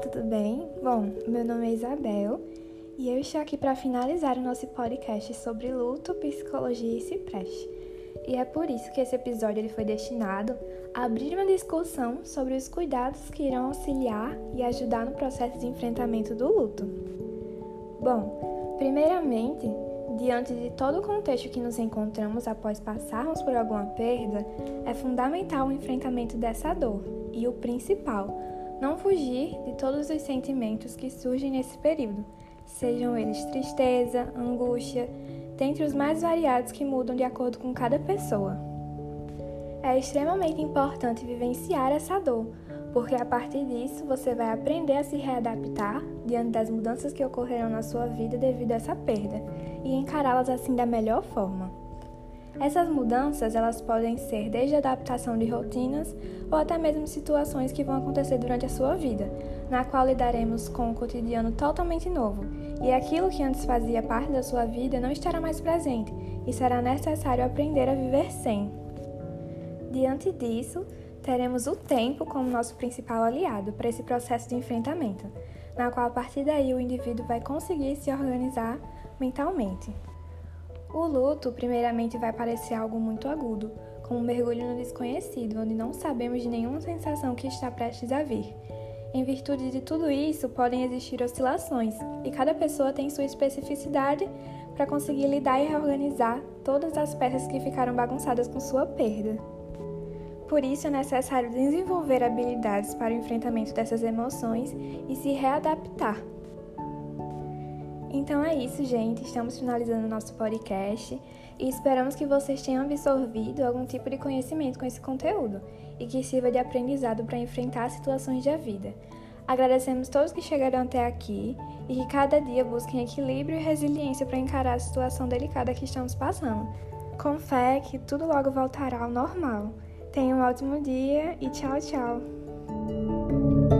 tudo bem? Bom, meu nome é Isabel e eu estou aqui para finalizar o nosso podcast sobre luto, psicologia e cipreste. E é por isso que esse episódio ele foi destinado a abrir uma discussão sobre os cuidados que irão auxiliar e ajudar no processo de enfrentamento do luto. Bom, primeiramente, diante de todo o contexto que nos encontramos após passarmos por alguma perda, é fundamental o enfrentamento dessa dor e o principal, não fugir de todos os sentimentos que surgem nesse período, sejam eles tristeza, angústia, dentre os mais variados que mudam de acordo com cada pessoa. É extremamente importante vivenciar essa dor, porque a partir disso você vai aprender a se readaptar diante das mudanças que ocorrerão na sua vida devido a essa perda e encará-las assim da melhor forma. Essas mudanças elas podem ser desde a adaptação de rotinas ou até mesmo situações que vão acontecer durante a sua vida, na qual lidaremos com um cotidiano totalmente novo, e aquilo que antes fazia parte da sua vida não estará mais presente e será necessário aprender a viver sem. Diante disso, teremos o tempo como nosso principal aliado para esse processo de enfrentamento, na qual a partir daí o indivíduo vai conseguir se organizar mentalmente. O luto, primeiramente, vai parecer algo muito agudo, como um mergulho no desconhecido, onde não sabemos de nenhuma sensação que está prestes a vir. Em virtude de tudo isso, podem existir oscilações, e cada pessoa tem sua especificidade para conseguir lidar e reorganizar todas as peças que ficaram bagunçadas com sua perda. Por isso é necessário desenvolver habilidades para o enfrentamento dessas emoções e se readaptar então é isso, gente. Estamos finalizando nosso podcast e esperamos que vocês tenham absorvido algum tipo de conhecimento com esse conteúdo e que sirva de aprendizado para enfrentar situações da vida. Agradecemos todos que chegaram até aqui e que cada dia busquem equilíbrio e resiliência para encarar a situação delicada que estamos passando. Com fé que tudo logo voltará ao normal. Tenha um ótimo dia e tchau, tchau!